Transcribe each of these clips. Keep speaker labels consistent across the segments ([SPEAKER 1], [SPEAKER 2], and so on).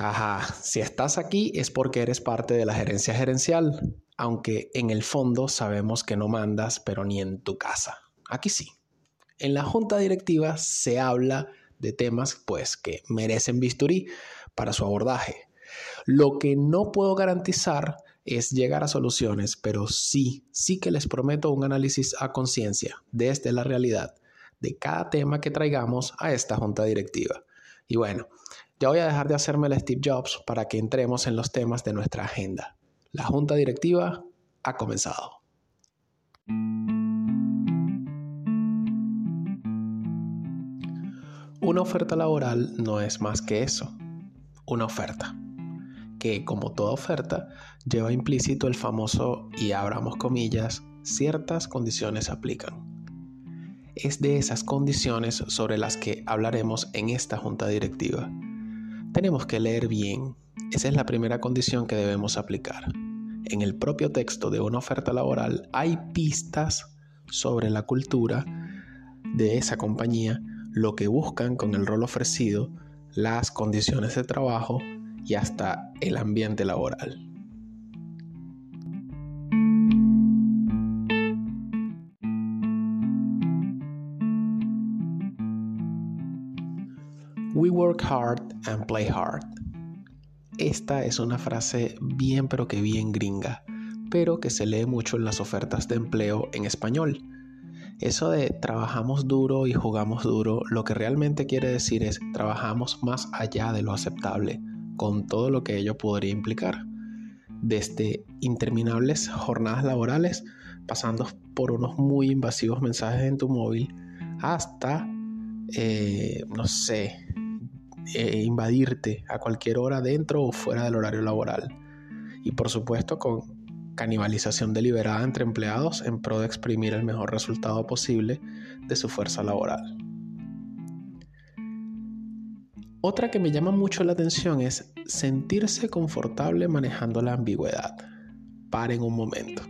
[SPEAKER 1] Ajá, si estás aquí es porque eres parte de la gerencia gerencial, aunque en el fondo sabemos que no mandas, pero ni en tu casa. Aquí sí. En la junta directiva se habla de temas pues que merecen bisturí para su abordaje. Lo que no puedo garantizar es llegar a soluciones, pero sí, sí que les prometo un análisis a conciencia desde la realidad de cada tema que traigamos a esta junta directiva. Y bueno, ya voy a dejar de hacerme el Steve Jobs para que entremos en los temas de nuestra agenda. La junta directiva ha comenzado. Una oferta laboral no es más que eso, una oferta, que como toda oferta lleva implícito el famoso, y abramos comillas, ciertas condiciones aplican. Es de esas condiciones sobre las que hablaremos en esta junta directiva tenemos que leer bien. Esa es la primera condición que debemos aplicar. En el propio texto de una oferta laboral hay pistas sobre la cultura de esa compañía, lo que buscan con el rol ofrecido, las condiciones de trabajo y hasta el ambiente laboral. We work hard and play hard. Esta es una frase bien pero que bien gringa, pero que se lee mucho en las ofertas de empleo en español. Eso de trabajamos duro y jugamos duro, lo que realmente quiere decir es trabajamos más allá de lo aceptable, con todo lo que ello podría implicar. Desde interminables jornadas laborales, pasando por unos muy invasivos mensajes en tu móvil, hasta, eh, no sé, eh, invadirte a cualquier hora dentro o fuera del horario laboral. Y por supuesto con canibalización deliberada entre empleados en pro de exprimir el mejor resultado posible de su fuerza laboral. Otra que me llama mucho la atención es sentirse confortable manejando la ambigüedad. Paren un momento.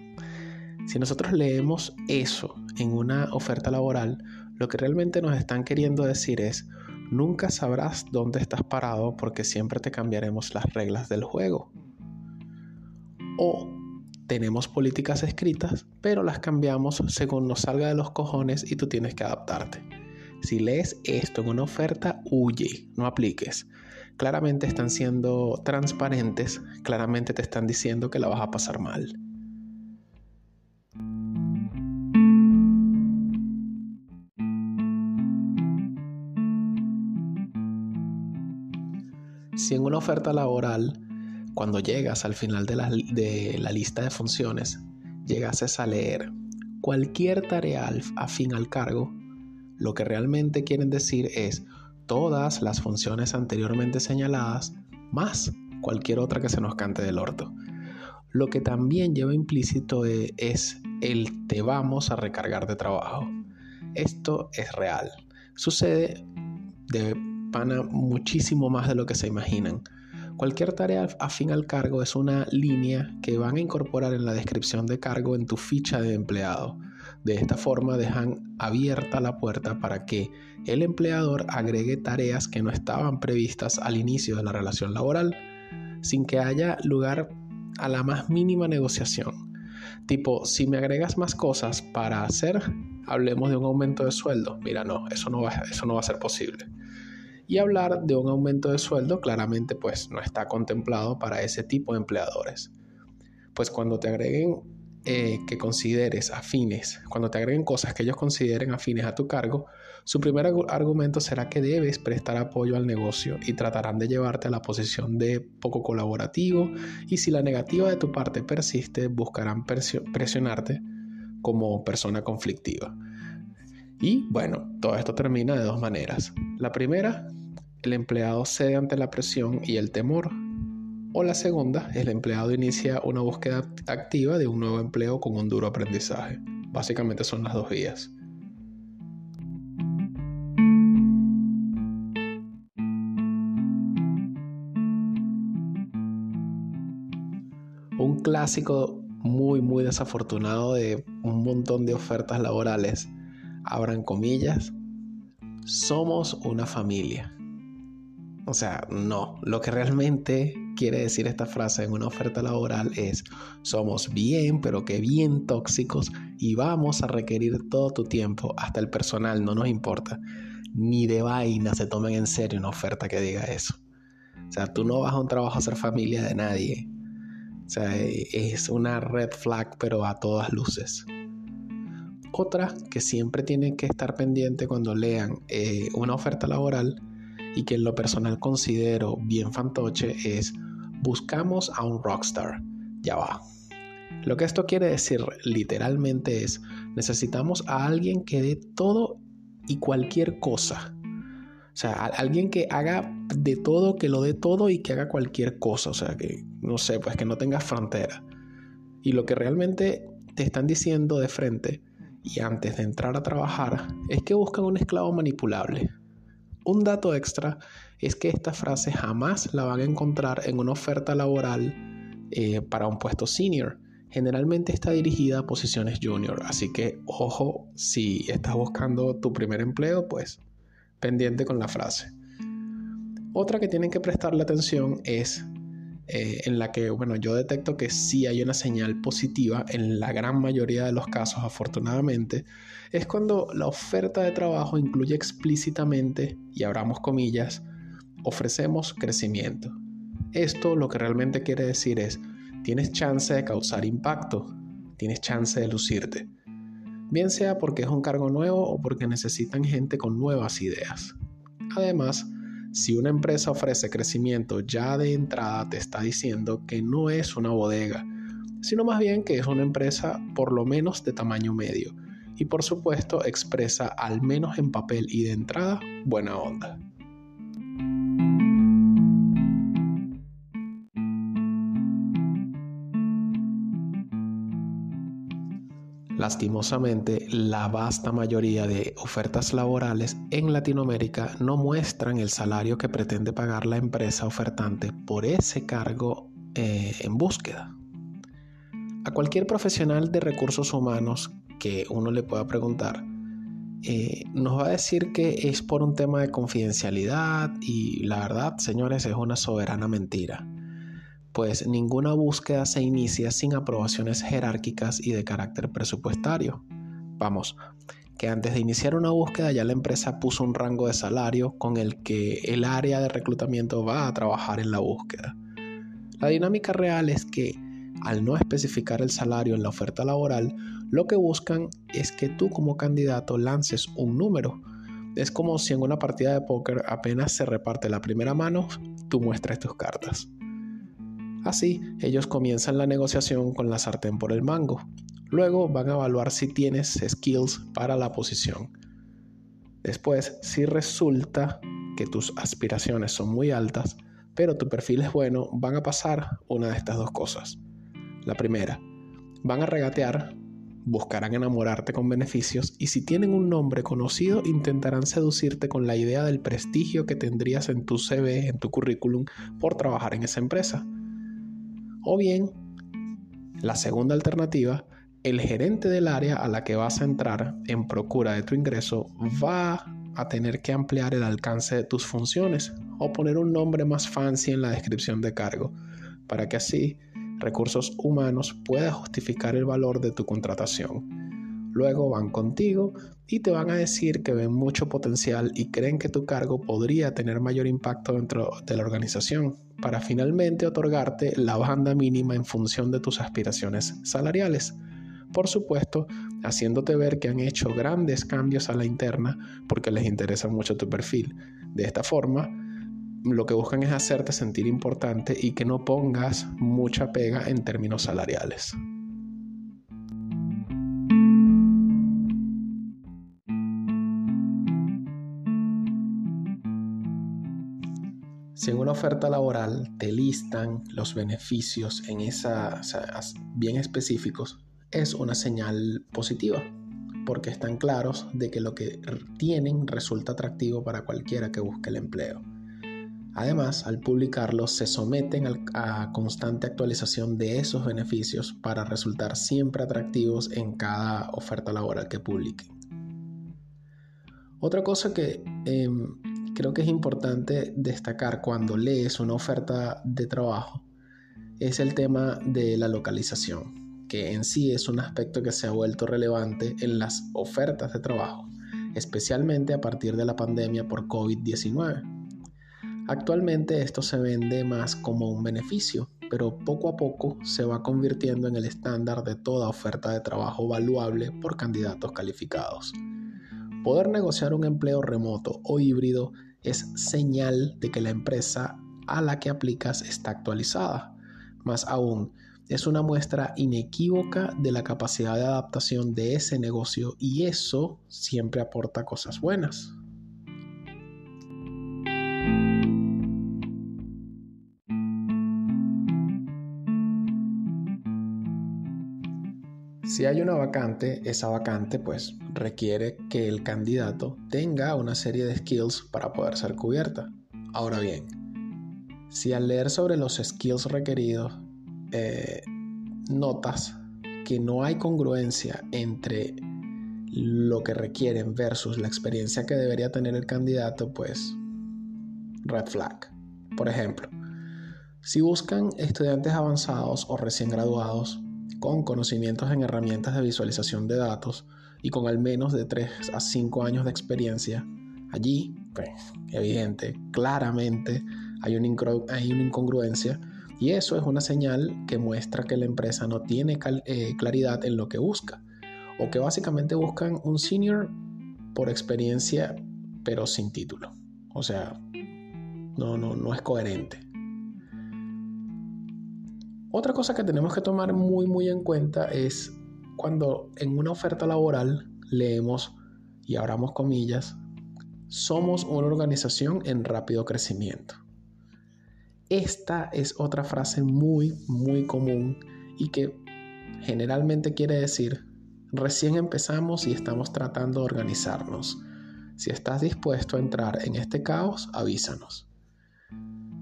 [SPEAKER 1] Si nosotros leemos eso en una oferta laboral, lo que realmente nos están queriendo decir es, Nunca sabrás dónde estás parado porque siempre te cambiaremos las reglas del juego. O tenemos políticas escritas, pero las cambiamos según nos salga de los cojones y tú tienes que adaptarte. Si lees esto en una oferta, huye, no apliques. Claramente están siendo transparentes, claramente te están diciendo que la vas a pasar mal. Si en una oferta laboral, cuando llegas al final de la, lista de funciones, llegases a leer cualquier tarea afín al cargo, lo que realmente quieren decir es todas las funciones anteriormente señaladas más cualquier otra que se nos cante del orto. Lo que también lleva implícito e, es el te vamos a recargar de trabajo. Esto es real. Sucede de pana muchísimo más de lo que se imaginan. Cualquier tarea afín al cargo es una línea que van a incorporar en la descripción de cargo en tu ficha de empleado. De esta forma dejan abierta la puerta para que el empleador agregue tareas que no estaban previstas al inicio de la relación laboral, sin que haya lugar a la más mínima negociación. Tipo, si me agregas más cosas para hacer, hablemos de un aumento de sueldo. Mira, no, eso no va, eso no va a ser posible. Y hablar de un aumento de sueldo claramente pues no está contemplado para ese tipo de empleadores. Pues cuando te agreguen eh, que consideres afines, cuando te agreguen cosas que ellos consideren afines a tu cargo, su primer argumento será que debes prestar apoyo al negocio y tratarán de llevarte a la posición de poco colaborativo y si la negativa de tu parte persiste, buscarán presionarte como persona conflictiva. Y bueno, todo esto termina de dos maneras. La primera, el empleado cede ante la presión y el temor. O la segunda, el empleado inicia una búsqueda activa de un nuevo empleo con un duro aprendizaje. Básicamente son las dos vías. Un clásico muy muy desafortunado de un montón de ofertas laborales, abran comillas, somos una familia O sea, no. Lo que realmente quiere decir esta frase en una oferta laboral es, somos bien, pero que bien tóxicos y vamos a requerir todo tu tiempo, hasta el personal, no nos importa. Ni de vaina se tomen en serio una oferta que diga eso. O sea, tú no vas a un trabajo a ser familia de nadie. O sea, es una red flag, pero a todas luces. Otra que siempre tienen que estar pendiente cuando lean eh, una oferta laboral y que en lo personal considero bien fantoche es buscamos a un rockstar. Ya va. Lo que esto quiere decir literalmente es necesitamos a alguien que dé todo y cualquier cosa. O sea, alguien que haga de todo, que lo dé todo y que haga cualquier cosa. O sea, que no sé, pues que no tenga frontera. Y lo que realmente te están diciendo de frente y antes de entrar a trabajar es que buscan un esclavo manipulable. Un dato extra es que esta frase jamás la van a encontrar en una oferta laboral eh, para un puesto senior. Generalmente está dirigida a posiciones junior, así que ojo si estás buscando tu primer empleo, pues pendiente con la frase. Otra que tienen que prestarle atención es eh, en la que, bueno, yo detecto que sí hay una señal positiva en la gran mayoría de los casos, afortunadamente, es cuando la oferta de trabajo incluye explícitamente, y abramos comillas, ofrecemos crecimiento. Esto lo que realmente quiere decir es, tienes chance de causar impacto, tienes chance de lucirte, bien sea porque es un cargo nuevo o porque necesitan gente con nuevas ideas. Además, si una empresa ofrece crecimiento ya de entrada te está diciendo que no es una bodega, sino más bien que es una empresa por lo menos de tamaño medio y por supuesto expresa al menos en papel y de entrada buena onda. Lastimosamente, la vasta mayoría de ofertas laborales en Latinoamérica no muestran el salario que pretende pagar la empresa ofertante por ese cargo eh, en búsqueda. A cualquier profesional de recursos humanos que uno le pueda preguntar, eh, nos va a decir que es por un tema de confidencialidad y la verdad, señores, es una soberana mentira pues ninguna búsqueda se inicia sin aprobaciones jerárquicas y de carácter presupuestario. Vamos, que antes de iniciar una búsqueda ya la empresa puso un rango de salario con el que el área de reclutamiento va a trabajar en la búsqueda. La dinámica real es que al no especificar el salario en la oferta laboral, lo que buscan es que tú como candidato lances un número. Es como si en una partida de póker apenas se reparte la primera mano, tú muestras tus cartas. Así, ellos comienzan la negociación con la sartén por el mango. Luego van a evaluar si tienes skills para la posición. Después, si resulta que tus aspiraciones son muy altas, pero tu perfil es bueno, van a pasar una de estas dos cosas. La primera, van a regatear, buscarán enamorarte con beneficios y si tienen un nombre conocido intentarán seducirte con la idea del prestigio que tendrías en tu CV, en tu currículum, por trabajar en esa empresa. O bien, la segunda alternativa, el gerente del área a la que vas a entrar en procura de tu ingreso va a tener que ampliar el alcance de tus funciones o poner un nombre más fancy en la descripción de cargo, para que así recursos humanos pueda justificar el valor de tu contratación. Luego van contigo y te van a decir que ven mucho potencial y creen que tu cargo podría tener mayor impacto dentro de la organización para finalmente otorgarte la banda mínima en función de tus aspiraciones salariales. Por supuesto, haciéndote ver que han hecho grandes cambios a la interna porque les interesa mucho tu perfil. De esta forma, lo que buscan es hacerte sentir importante y que no pongas mucha pega en términos salariales. Si en una oferta laboral te listan los beneficios en esa, bien específicos, es una señal positiva, porque están claros de que lo que tienen resulta atractivo para cualquiera que busque el empleo. Además, al publicarlos se someten a constante actualización de esos beneficios para resultar siempre atractivos en cada oferta laboral que publiquen. Otra cosa que em, creo que es importante destacar cuando lees una oferta de trabajo es el tema de la localización, que en sí es un aspecto que se ha vuelto relevante en las ofertas de trabajo, especialmente a partir de la pandemia por COVID-19. Actualmente esto se vende más como un beneficio, pero poco a poco se va convirtiendo en el estándar de toda oferta de trabajo valuable por candidatos calificados. Poder negociar un empleo remoto o híbrido es señal de que la empresa a la que aplicas está actualizada. Más aún, es una muestra inequívoca de la capacidad de adaptación de ese negocio y eso siempre aporta cosas buenas. Si hay una vacante, esa vacante pues requiere que el candidato tenga una serie de skills para poder ser cubierta. Ahora bien, si al leer sobre los skills requeridos eh, notas que no hay congruencia entre lo que requieren versus la experiencia que debería tener el candidato, pues red flag. Por ejemplo, si buscan estudiantes avanzados o recién graduados, con conocimientos en herramientas de visualización de datos y con al menos de 3 a 5 años de experiencia, allí, pues, evidente, claramente hay una, incongruencia y eso es una señal que muestra que la empresa no tiene eh, claridad en lo que busca o que básicamente buscan un senior por experiencia pero sin título. O sea, no, no, no es coherente. Otra cosa que tenemos que tomar muy muy en cuenta es cuando en una oferta laboral leemos, y abramos comillas, somos una organización en rápido crecimiento. Esta es otra frase muy muy común y que generalmente quiere decir, recién empezamos y estamos tratando de organizarnos. Si estás dispuesto a entrar en este caos, avísanos.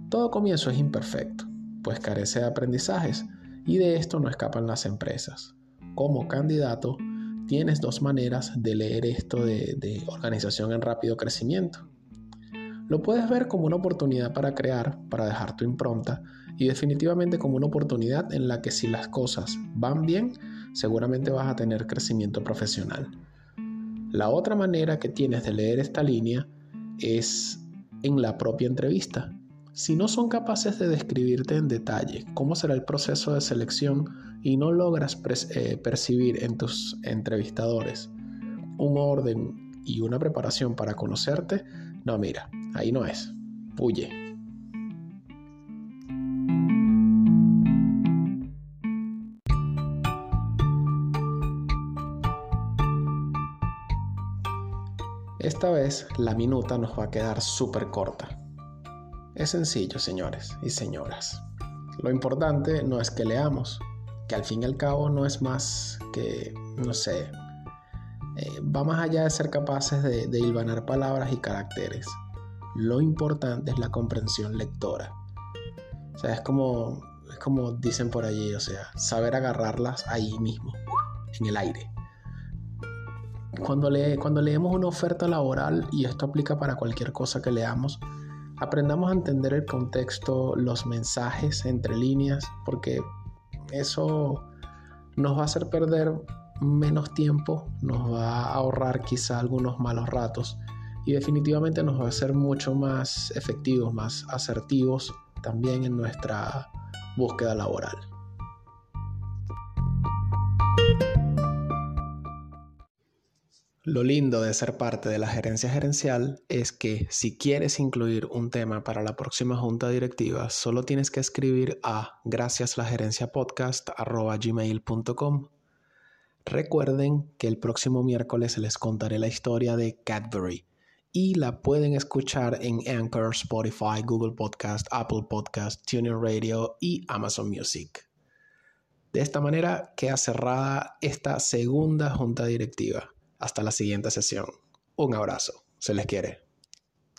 [SPEAKER 1] Todo comienzo es imperfecto pues carece de aprendizajes y de esto no escapan las empresas. Como candidato, tienes dos maneras de leer esto de, organización en rápido crecimiento. Lo puedes ver como una oportunidad para crear, para dejar tu impronta y definitivamente como una oportunidad en la que si las cosas van bien, seguramente vas a tener crecimiento profesional. La otra manera que tienes de leer esta línea es en la propia entrevista, si no son capaces de describirte en detalle cómo será el proceso de selección y no logras eh, percibir en tus entrevistadores un orden y una preparación para conocerte, no, mira, ahí no es. Huye. Esta vez la minuta nos va a quedar súper corta. Es sencillo, señores y señoras. Lo importante no es que leamos, que al fin y al cabo no es más que, no sé, eh, va más allá de ser capaces de, de hilvanar palabras y caracteres. Lo importante es la comprensión lectora. O sea, es como, es como dicen por allí, o sea, saber agarrarlas ahí mismo, en el aire. Cuando, cuando leemos una oferta laboral, y esto aplica para cualquier cosa que leamos, aprendamos a entender el contexto, los mensajes entre líneas, porque eso nos va a hacer perder menos tiempo, nos va a ahorrar quizá algunos malos ratos y definitivamente nos va a hacer mucho más efectivos, más asertivos también en nuestra búsqueda laboral. Lo lindo de ser parte de la gerencia gerencial es que si quieres incluir un tema para la próxima junta directiva, solo tienes que escribir a graciaslagerenciapodcast.gmail.com. Recuerden que el próximo miércoles les contaré la historia de Cadbury y la pueden escuchar en Anchor, Spotify, Google Podcast, Apple Podcast, TuneIn Radio y Amazon Music. De esta manera queda cerrada esta segunda junta directiva. Hasta la siguiente sesión. Un abrazo. Se les quiere.